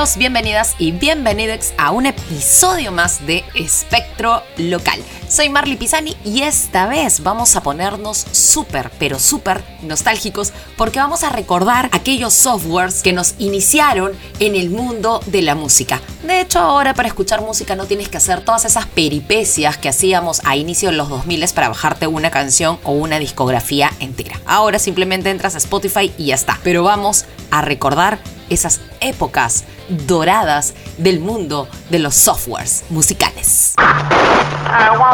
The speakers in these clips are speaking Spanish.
Bienvenidas y bienvenidos a un episodio más de Espectro Local. Soy Marley Pisani y esta vez vamos a ponernos súper, pero súper nostálgicos porque vamos a recordar aquellos softwares que nos iniciaron en el mundo de la música. De hecho, ahora para escuchar música no tienes que hacer todas esas peripecias que hacíamos a inicio de los 2000 para bajarte una canción o una discografía entera. Ahora simplemente entras a Spotify y ya está. Pero vamos a recordar esas épocas doradas del mundo de los softwares musicales.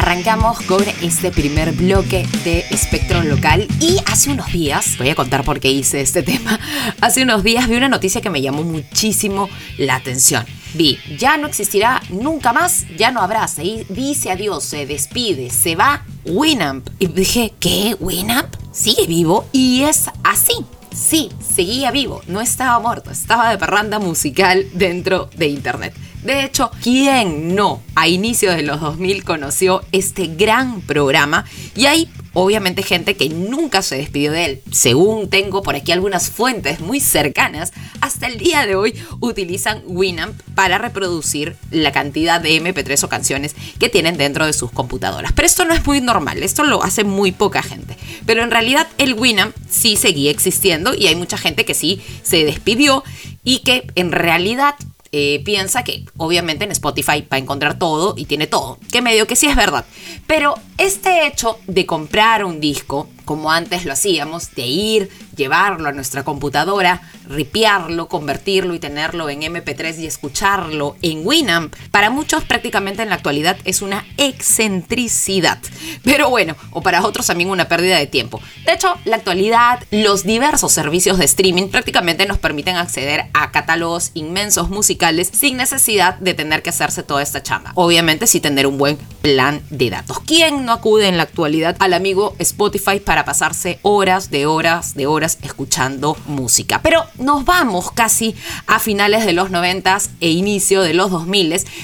Arrancamos con este primer bloque de Espectro Local y hace unos días, voy a contar por qué hice este tema, hace unos días vi una noticia que me llamó muchísimo la atención. Vi, ya no existirá nunca más, ya no habrá, se dice adiós, se despide, se va Winamp. Y dije, ¿qué? ¿Winamp? ¿Sigue vivo? Y es así. Sí, seguía vivo, no estaba muerto, estaba de parranda musical dentro de internet. De hecho, ¿quién no a inicios de los 2000 conoció este gran programa? Y hay obviamente gente que nunca se despidió de él. Según tengo por aquí algunas fuentes muy cercanas, hasta el día de hoy utilizan Winamp para reproducir la cantidad de MP3 o canciones que tienen dentro de sus computadoras. Pero esto no es muy normal, esto lo hace muy poca gente. Pero en realidad el Winamp sí seguía existiendo y hay mucha gente que sí se despidió y que en realidad eh, piensa que obviamente en Spotify va a encontrar todo y tiene todo, que medio que sí es verdad. Pero este hecho de comprar un disco, como antes lo hacíamos, de ir, llevarlo a nuestra computadora, ripiarlo, convertirlo y tenerlo en MP3 y escucharlo en Winamp, para muchos prácticamente en la actualidad es una excentricidad. Pero bueno, o para otros también una pérdida de tiempo. De hecho, la actualidad, los diversos servicios de streaming prácticamente nos permiten acceder a catálogos inmensos musicales sin necesidad de tener que hacerse toda esta chamba. Obviamente, si tener un buen plan de datos. ¿Quién no acude en la actualidad al amigo Spotify para pasarse horas de horas de horas escuchando música? Pero nos vamos casi a finales de los 90 e inicio de los 2000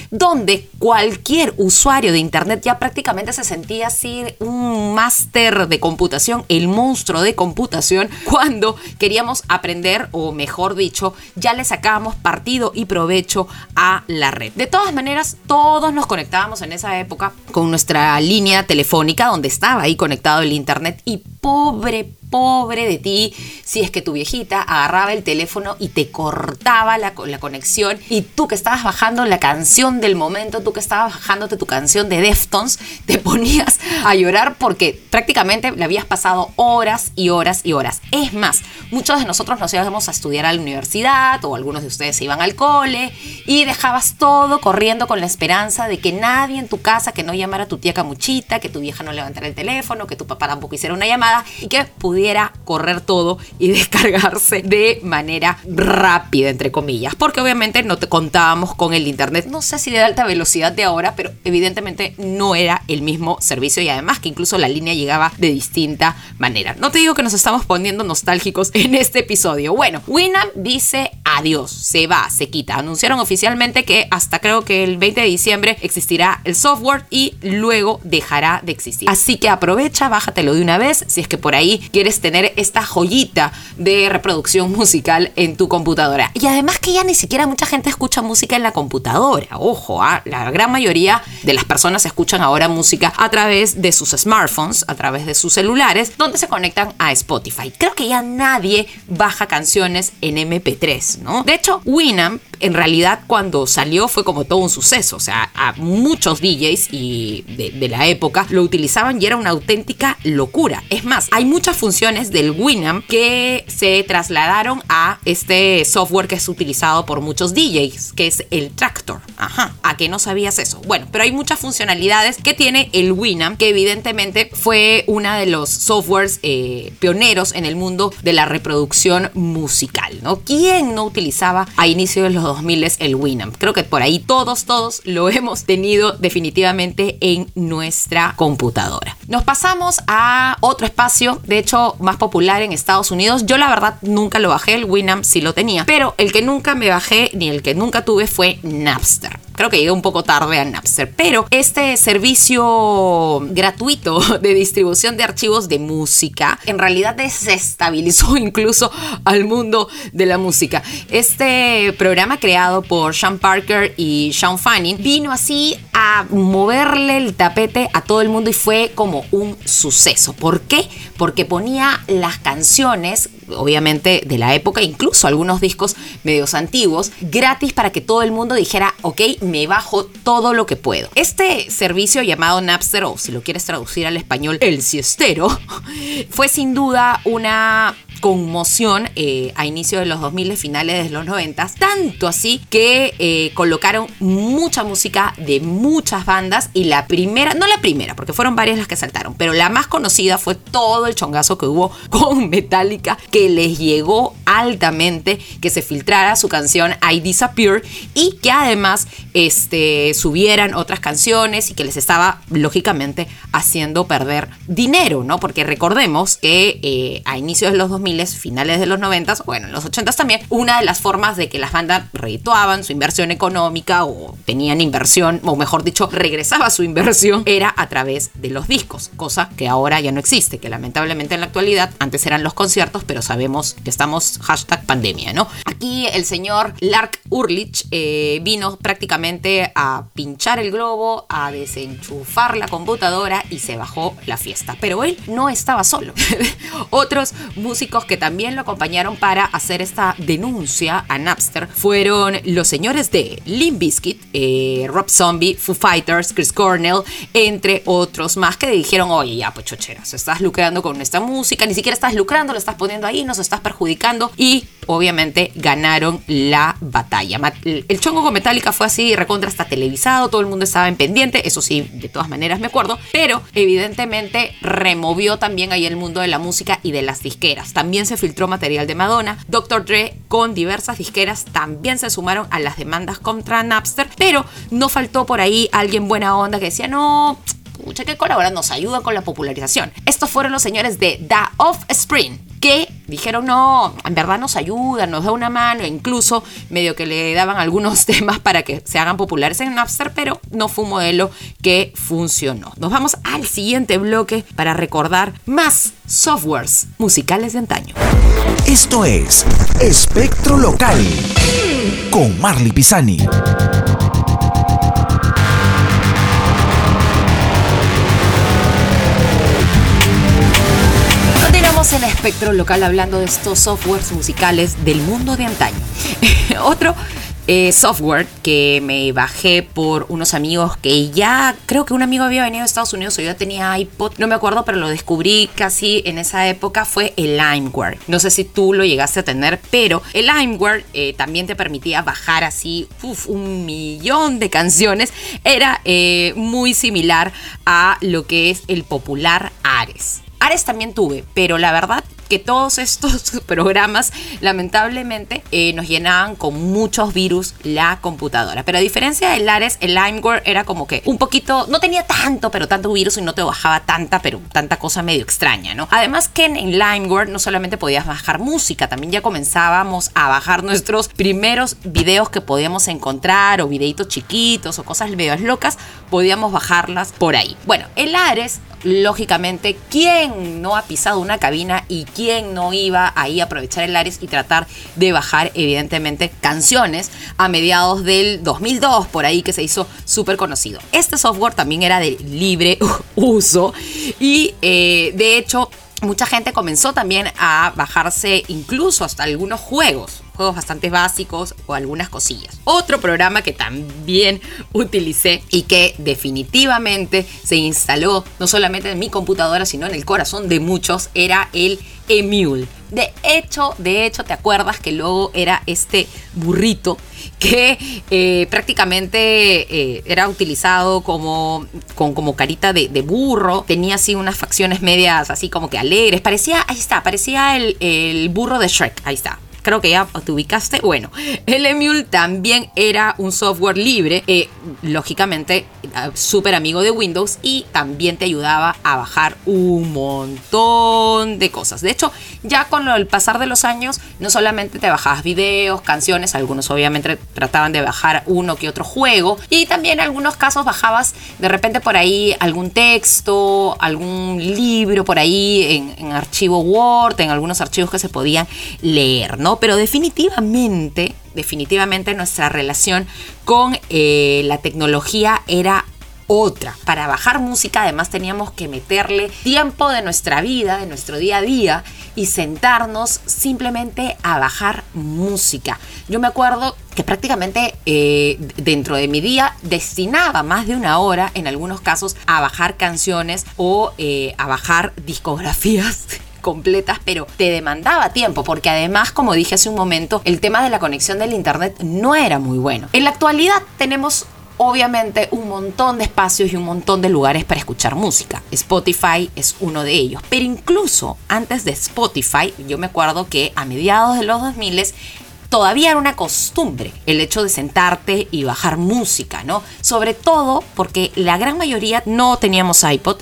donde cualquier usuario de internet ya prácticamente se sentía así un máster de computación, el monstruo de computación, cuando queríamos aprender, o mejor dicho, ya le sacábamos partido y provecho a la red. De todas maneras, todos nos conectábamos en esa época con nuestra línea telefónica donde estaba ahí conectado el internet y pobre, pobre de ti si es que tu viejita agarraba el teléfono y te cortaba la, la, conexión y tú que estabas bajando la canción del momento, tú que estabas bajándote tu canción de Deftones, te ponías a llorar porque prácticamente le habías pasado horas y horas y horas. Es más, muchos de nosotros nos íbamos a estudiar a la universidad o algunos de ustedes se iban al cole y dejabas todo corriendo con la esperanza de que nadie en tu casa, que no llamara a tu tía camuchita, que tu vieja no levantara el teléfono, que tu papá tampoco hiciera una llamada y que pudiera correr todo y descargarse de manera rápida, entre comillas, porque obviamente no te contábamos con el internet, no sé si de alta velocidad de ahora, pero evidentemente no era el mismo servicio y además que incluso la línea llegaba de distinta manera. No te digo que nos estamos poniendo nostálgicos en este episodio. Bueno, Winamp dice adiós, se va, se quita. Anunciaron oficialmente que hasta creo que el 20 de diciembre existirá el software y luego dejará de existir. Así que aprovecha, bájatelo de una vez si es que por ahí quieres tener esta joyita de reproducción musical en tu computadora. Y además que ya ni siquiera mucha gente escucha música en la computadora. Ojo, ¿ah? la gran mayoría de las personas escuchan ahora música a través de sus smartphones, a través de sus celulares, donde se conectan a Spotify. Creo que ya nadie baja canciones en MP3, ¿no? De hecho, Winamp en realidad cuando salió fue como todo un suceso. O sea, a muchos DJs y de, de la época lo utilizaban y era una auténtica locura. Es más, hay muchas funciones del Winamp que se trasladaron a este software que es utilizado por muchos DJs, que es el Tractor. Ajá, ¿a que no sabías eso? Bueno, pero hay muchas funcionalidades que tiene el Winamp, que evidentemente fue uno de los softwares eh, pioneros en el mundo de la reproducción musical, ¿no? ¿Quién no utilizaba a inicio de los 2000 el Winamp? Creo que por ahí todos, todos lo hemos tenido definitivamente en nuestra computadora. Nos pasamos a otro espacio, de hecho más popular en Estados Unidos. Yo la verdad nunca lo bajé, el Winamp sí lo tenía, pero el que nunca me bajé ni el que nunca tuve fue Napster. Creo que llegué un poco tarde a Napster, pero este servicio gratuito de distribución de archivos de música en realidad desestabilizó incluso al mundo de la música. Este programa creado por Sean Parker y Sean Fanning vino así a moverle el tapete a todo el mundo y fue como un suceso. ¿Por qué? Porque ponía las canciones, obviamente de la época, incluso algunos discos medios antiguos, gratis para que todo el mundo dijera, ok, me bajo todo lo que puedo. Este servicio llamado Napster, o si lo quieres traducir al español, el siestero, fue sin duda una conmoción eh, a inicio de los 2000, finales de los 90, tanto así que eh, colocaron mucha música de muchas bandas y la primera, no la primera, porque fueron varias las que saltaron, pero la más conocida fue todo el chongazo que hubo con Metallica, que les llegó altamente que se filtrara su canción I Disappear y que además este, subieran otras canciones y que les estaba lógicamente haciendo perder dinero, ¿no? Porque recordemos que eh, a inicios de los 2000 finales de los 90, bueno, en los 80 también, una de las formas de que las bandas redituaban su inversión económica o tenían inversión, o mejor dicho, regresaba su inversión, era a través de los discos, cosa que ahora ya no existe, que lamentablemente en la actualidad, antes eran los conciertos, pero sabemos que estamos hashtag pandemia, ¿no? Aquí el señor Lark Urlich eh, vino prácticamente a pinchar el globo, a desenchufar la computadora y se bajó la fiesta. Pero él no estaba solo. Otros músicos que también lo acompañaron para hacer esta denuncia a Napster fueron los señores de Limp Bizkit, eh, Rob Zombie, Foo Fighters, Chris Cornell, entre otros más que dijeron, oye, ya, pues chocheras, estás lucrando con esta música, ni siquiera estás lucrando, lo estás poniendo ahí, nos estás perjudicando y obviamente ganaron la batalla. El chongo con Metallica fue así, recontra hasta televisado, todo el mundo estaba en pendiente, eso sí, de todas maneras me acuerdo, pero evidentemente removió también ahí el mundo de la música y de las disqueras. También se filtró material de Madonna, Dr. Dre con diversas disqueras también se sumaron a las demandas contra Napster, pero no faltó por ahí alguien buena onda que decía, no, pucha, que colaboran, nos ayudan con la popularización. Estos fueron los señores de The Offspring que dijeron, no, en verdad nos ayudan, nos da una mano, incluso medio que le daban algunos temas para que se hagan populares en Napster, pero no fue un modelo que funcionó. Nos vamos al siguiente bloque para recordar más softwares musicales de antaño. Esto es Espectro Local con Marley Pisani. En espectro local hablando de estos softwares musicales del mundo de antaño. Otro eh, software que me bajé por unos amigos que ya creo que un amigo había venido de Estados Unidos o yo tenía iPod, no me acuerdo, pero lo descubrí casi en esa época fue el LimeWare. No sé si tú lo llegaste a tener, pero el LimeWare eh, también te permitía bajar así un millón de canciones. Era eh, muy similar a lo que es el popular Ares. Ares también tuve, pero la verdad que todos estos programas lamentablemente eh, nos llenaban con muchos virus la computadora. Pero a diferencia del Ares, el LimeWare era como que un poquito, no tenía tanto, pero tanto virus y no te bajaba tanta, pero tanta cosa medio extraña, ¿no? Además que en LimeWare no solamente podías bajar música, también ya comenzábamos a bajar nuestros primeros videos que podíamos encontrar o videitos chiquitos o cosas medio locas, podíamos bajarlas por ahí. Bueno, el Ares lógicamente, ¿quién no ha pisado una cabina y quién no iba ahí a aprovechar el Ares y tratar de bajar, evidentemente, canciones a mediados del 2002, por ahí que se hizo súper conocido? Este software también era de libre uso y eh, de hecho mucha gente comenzó también a bajarse incluso hasta algunos juegos juegos bastante básicos o algunas cosillas. Otro programa que también utilicé y que definitivamente se instaló no solamente en mi computadora, sino en el corazón de muchos, era el Emule. De hecho, de hecho, ¿te acuerdas que luego era este burrito que eh, prácticamente eh, era utilizado como, con, como carita de, de, burro? Tenía así unas facciones medias así como que alegres. Parecía, ahí está, parecía el, el burro de Shrek. Ahí está creo que ya te ubicaste. Bueno, el Emule también era un software libre, eh, lógicamente súper amigo de Windows y también te ayudaba a bajar un montón de cosas. De hecho, ya con el pasar de los años, no solamente te bajabas videos, canciones, algunos obviamente trataban de bajar uno que otro juego y también en algunos casos bajabas de repente por ahí algún texto, algún libro por ahí en, en archivo Word, en algunos archivos que se podían leer, Pero definitivamente, definitivamente nuestra relación con eh, la tecnología era otra. Para bajar música además teníamos que meterle tiempo de nuestra vida, de nuestro día a día y sentarnos simplemente a bajar música. Yo me acuerdo que prácticamente eh, dentro de mi día destinaba más de una hora en algunos casos a bajar canciones o eh, a bajar discografías completas, pero te demandaba tiempo, porque además, como dije hace un momento, el tema de la conexión del Internet no era muy bueno. En la actualidad tenemos obviamente un montón de espacios y un montón de lugares para escuchar música. Spotify es uno de ellos. Pero incluso antes de Spotify, yo me acuerdo que a mediados de los 2000 todavía era una costumbre el hecho de sentarte y bajar música, ¿no? Sobre todo porque la gran mayoría no teníamos iPod,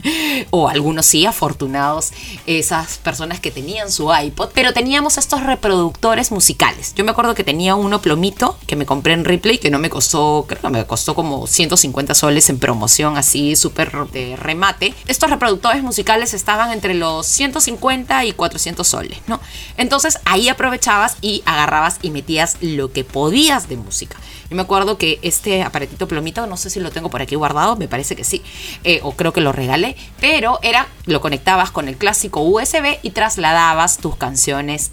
o algunos sí, afortunados esas personas que tenían su iPod, pero teníamos estos reproductores musicales. Yo me acuerdo que tenía uno plomito que me compré en Ripley, que no me costó, creo que me costó como 150 soles en promoción, así súper de remate. Estos reproductores musicales estaban entre los 150 y 400 soles, ¿no? Entonces ahí aprovechabas y agarrabas y metías lo que podías de música. Yo me acuerdo que este aparatito plomito, no sé si lo tengo por aquí guardado, me parece que sí, eh, o creo que lo regalé, pero era, lo conectabas con el clásico USB y trasladabas tus canciones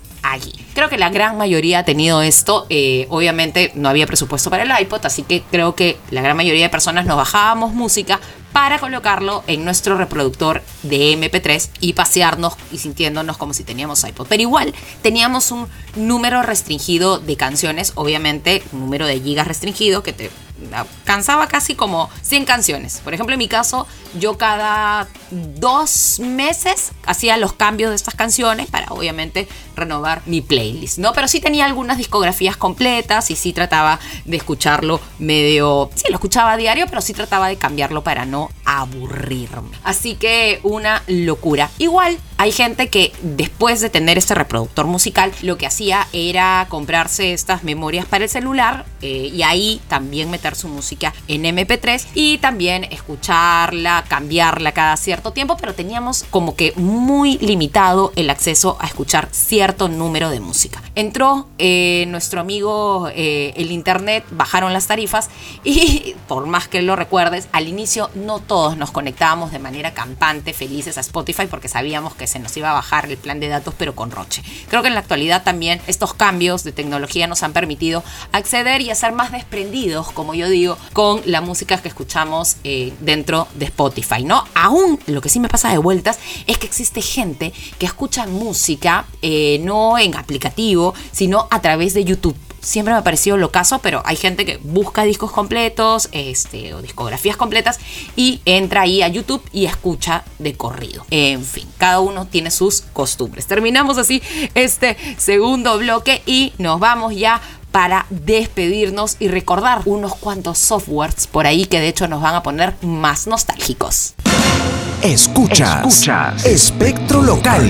Creo que la gran mayoría ha tenido esto. Eh, obviamente no había presupuesto para el iPod, así que creo que la gran mayoría de personas nos bajábamos música para colocarlo en nuestro reproductor de MP3 y pasearnos y sintiéndonos como si teníamos iPod. Pero igual teníamos un número restringido de canciones, obviamente un número de gigas restringido que te cansaba casi como 100 canciones. Por ejemplo, en mi caso, yo cada dos meses hacía los cambios de estas canciones para obviamente renovar mi playlist, ¿no? Pero sí tenía algunas discografías completas y sí trataba de escucharlo medio... Sí, lo escuchaba a diario, pero sí trataba de cambiarlo para no aburrirme. Así que una locura. Igual hay gente que después de tener este reproductor musical, lo que hacía era comprarse estas memorias para el celular eh, y ahí también meter su música en MP3 y también escucharla, cambiarla cada cierto tiempo, pero teníamos como que muy limitado el acceso a escuchar cierto número de música. Entró eh, nuestro amigo eh, el internet, bajaron las tarifas y por más que lo recuerdes, al inicio no todos nos conectábamos de manera campante, felices a Spotify porque sabíamos que se nos iba a bajar el plan de datos, pero con Roche. Creo que en la actualidad también estos cambios de tecnología nos han permitido acceder y a ser más desprendidos, como yo digo, con la música que escuchamos eh, dentro de Spotify, ¿no? Aún lo que sí me pasa de vueltas es que existe gente que escucha música eh, no en aplicativo, sino a través de YouTube siempre me ha parecido lo caso, pero hay gente que busca discos completos este, o discografías completas y entra ahí a YouTube y escucha de corrido. En fin, cada uno tiene sus costumbres. Terminamos así este segundo bloque y nos vamos ya para despedirnos y recordar unos cuantos softwares por ahí que de hecho nos van a poner más nostálgicos. Escuchas, Escuchas. Espectro Local.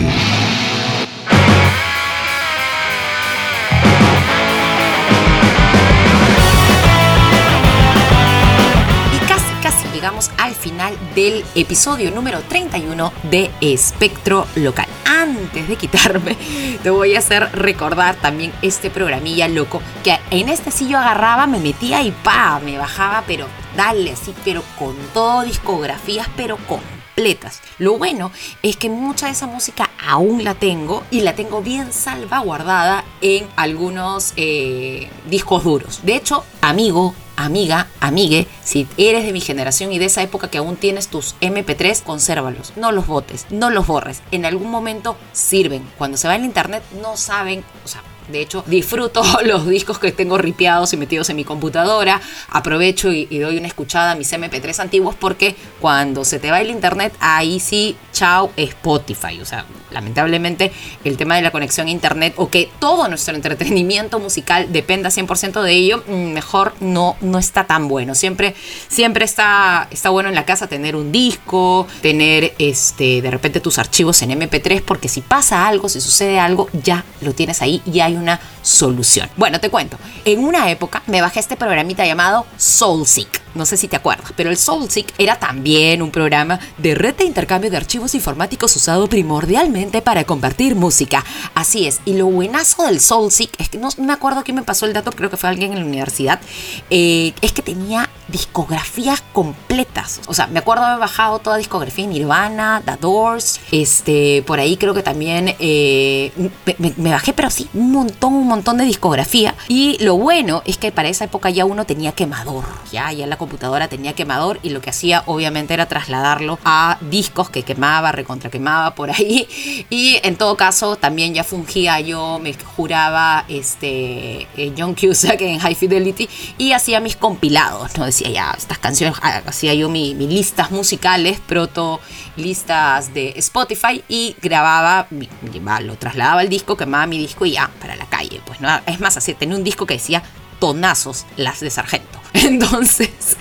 Al final del episodio número 31 de Espectro Local. Antes de quitarme, te voy a hacer recordar también este programilla loco que en este sí yo agarraba, me metía y pa, me bajaba, pero dale así, pero con todo discografías, pero completas. Lo bueno es que mucha de esa música aún la tengo y la tengo bien salvaguardada en algunos eh, discos duros. De hecho, amigo, amiga, amigue, si eres de mi generación y de esa época que aún tienes tus MP3, consérvalos. No los botes, no los borres. En algún momento sirven. Cuando se va en internet no saben, o sea, de hecho, disfruto los discos que tengo ripiados y metidos en mi computadora. Aprovecho y, doy una escuchada a mis MP3 antiguos porque cuando se te va el internet, ahí sí, chao Spotify. O sea, lamentablemente el tema de la conexión a internet o que todo nuestro entretenimiento musical dependa 100% de ello, mm, mejor no, no está tan bueno. Siempre, siempre está, está bueno en la casa tener un disco, tener este, de repente tus archivos en MP3 porque si pasa algo, si sucede algo, ya lo tienes ahí y hay una solución. Bueno, te cuento. En una época me bajé este programita llamado SoulSeek. No sé si te acuerdas, pero el SoulSeek era también un programa de red de intercambio de archivos informáticos usado primordialmente para compartir música. Así es, y lo buenazo del SoulSeek es que no me acuerdo quién me pasó el dato, creo que fue alguien en la universidad, eh, es que tenía discografías completas. O sea, me acuerdo haber bajado toda discografía Nirvana, The Doors, este, por ahí creo que también eh, me, bajé, pero sí, un un montón de discografía. Y lo bueno es que para esa época ya uno tenía quemador, ya, ya la computadora tenía quemador y lo que hacía obviamente era trasladarlo a discos que quemaba, recontra quemaba por ahí. Y en todo caso también ya fungía yo, me juraba este, John Cusack en High Fidelity y hacía mis compilados, ¿no? Decía ya, estas canciones, hacía yo mis mi listas musicales, proto listas de Spotify y grababa, lo trasladaba al disco, quemaba mi disco y ya, para la calle. Pues no, es más, así tenía un disco que decía tonazos las de Sargento. Entonces,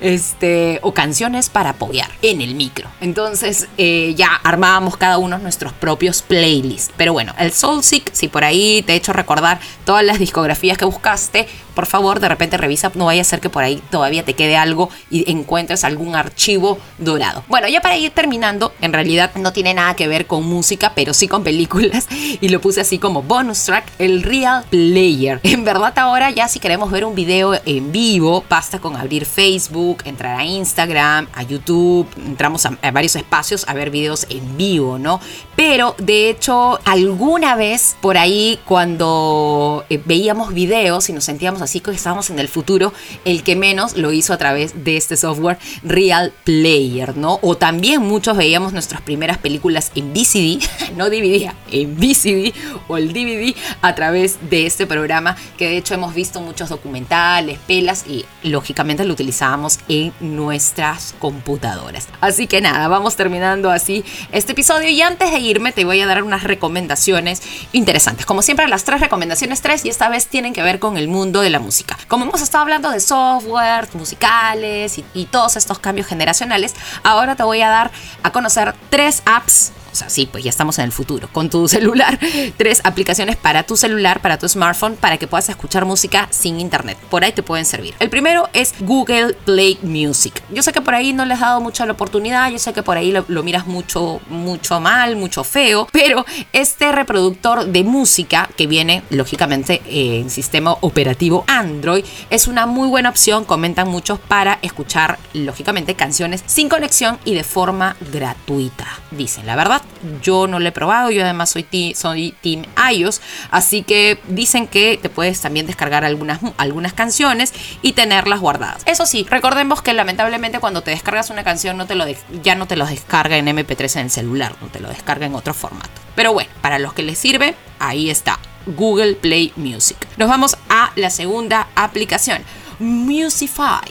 este, o canciones para apoyar en el micro. Entonces, eh, ya armábamos cada uno nuestros propios playlists. Pero bueno, el Soulseek, si por ahí te he hecho recordar todas las discografías que buscaste, por favor, de repente revisa, no vaya a ser que por ahí todavía te quede algo y encuentres algún archivo dorado. Bueno, ya para ir terminando, en realidad no tiene nada que ver con música, pero sí con películas y lo puse así como bonus track, el Real Player. En verdad ahora ya si queremos ver un video en vivo, basta con abrir Facebook, entrar a Instagram, a YouTube, entramos a, varios espacios a ver videos en vivo, ¿no? Pero de hecho, alguna vez por ahí cuando eh, veíamos videos y nos sentíamos así que estábamos en el futuro, el que menos lo hizo a través de este software Real Player, ¿no? O también muchos veíamos nuestras primeras películas en VCD, no DVD, en VCD o el DVD a través de este programa que de hecho hemos visto muchos documentales, pelas y lógicamente lo utilizábamos en nuestras computadoras. Así que nada, vamos terminando así este episodio y antes de irme te voy a dar unas recomendaciones interesantes. Como siempre, las tres recomendaciones, tres, y esta vez tienen que ver con el mundo de la música. Como hemos estado hablando de software, musicales y, y todos estos cambios generacionales, ahora te voy a dar a conocer tres apps o sea, sí, pues ya estamos en el futuro, con tu celular, tres aplicaciones para tu celular, para tu smartphone, para que puedas escuchar música sin internet. Por ahí te pueden servir. El primero es Google Play Music. Yo sé que por ahí no les has dado mucha la oportunidad, yo sé que por ahí lo, lo miras mucho, mucho mal, mucho feo, pero este reproductor de música que viene, lógicamente, en sistema operativo Android, es una muy buena opción, comentan muchos, para escuchar, lógicamente, canciones sin conexión y de forma gratuita. Dicen, la verdad, yo no lo he probado, yo además soy, ti, soy Team iOS, así que dicen que te puedes también descargar algunas, algunas canciones y tenerlas guardadas. Eso sí, recordemos que lamentablemente cuando te descargas una canción no te lo ya no te lo descarga en MP3 en el celular, no te lo descarga en otro formato. Pero bueno, para los que les sirve, ahí está. Google Play Music. Nos vamos a la segunda aplicación. Musify.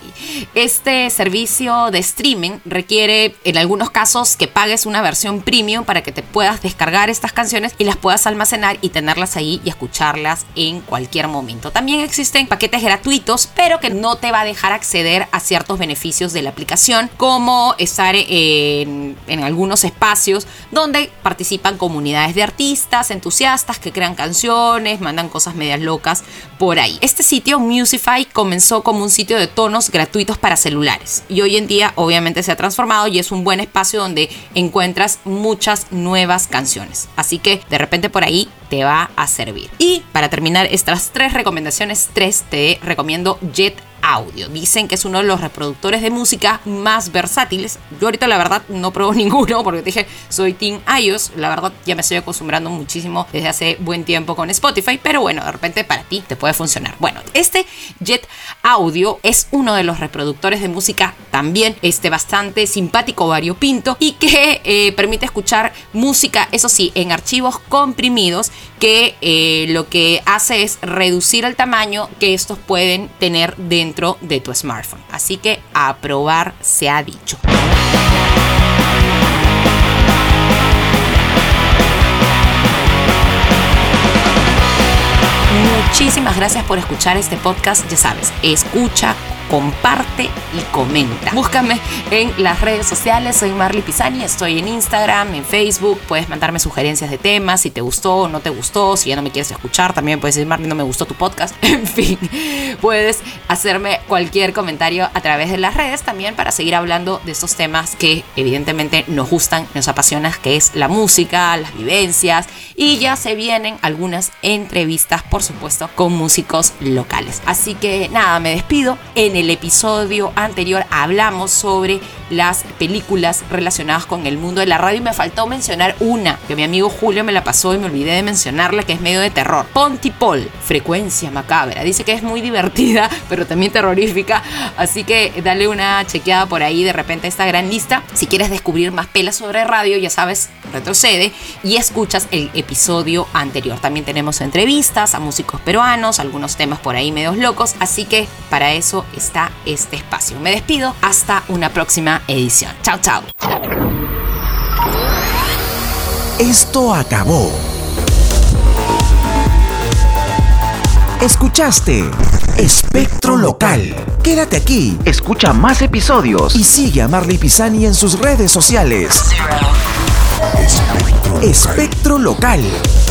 Este servicio de streaming requiere en algunos casos que pagues una versión premium para que te puedas descargar estas canciones y las puedas almacenar y tenerlas ahí y escucharlas en cualquier momento. También existen paquetes gratuitos, pero que no te va a dejar acceder a ciertos beneficios de la aplicación, como estar en, algunos espacios donde participan comunidades de artistas, entusiastas que crean canciones, mandan cosas medias locas por ahí. Este sitio, Musify, comenzó como un sitio de tonos gratuitos para celulares y hoy en día obviamente se ha transformado y es un buen espacio donde encuentras muchas nuevas canciones. Así que de repente por ahí te va a servir. Y para terminar estas tres recomendaciones, tres te recomiendo Jet Audio. Dicen que es uno de los reproductores de música más versátiles. Yo ahorita la verdad no pruebo ninguno porque te dije, soy Team iOS. La verdad ya me estoy acostumbrando muchísimo desde hace buen tiempo con Spotify, pero bueno, de repente para ti te puede funcionar. Bueno, este Jet Audio es uno de los reproductores de música también este, bastante simpático, variopinto y que eh, permite escuchar música, eso sí, en archivos comprimidos eh, lo que hace es reducir el tamaño que estos pueden tener dentro de tu smartphone. Así que a probar se ha dicho. Muchísimas gracias por escuchar este podcast. Ya sabes, escucha, comparte y comenta. Búscame en las redes sociales, soy Marley Pisani, estoy en Instagram, en Facebook, puedes mandarme sugerencias de temas, si te gustó o no te gustó, si ya no me quieres escuchar, también puedes decir Marley no me gustó tu podcast, en fin, puedes hacerme cualquier comentario a través de las redes también para seguir hablando de estos temas que evidentemente nos gustan, nos apasionan, que es la música, las vivencias y ya se vienen algunas entrevistas, por supuesto, con músicos locales. Así que nada, me despido. El episodio anterior hablamos sobre las películas relacionadas con el mundo de la radio y me faltó mencionar una que mi amigo Julio me la pasó y me olvidé de mencionarla que es medio de terror. Pontipol, frecuencia macabra. Dice que es muy divertida, pero también terrorífica, así que dale una chequeada por ahí de repente a esta gran lista. Si quieres descubrir más pelas sobre radio, ya sabes, retrocede y escuchas el episodio anterior. También tenemos entrevistas a músicos peruanos, algunos temas por ahí medios locos, así que para eso está este espacio. Me despido, hasta una próxima edición. Chao, chao. Esto acabó. Escuchaste Espectro Local. Quédate aquí, escucha más episodios y sigue a Marley Pisani en sus redes sociales. Espectro Local.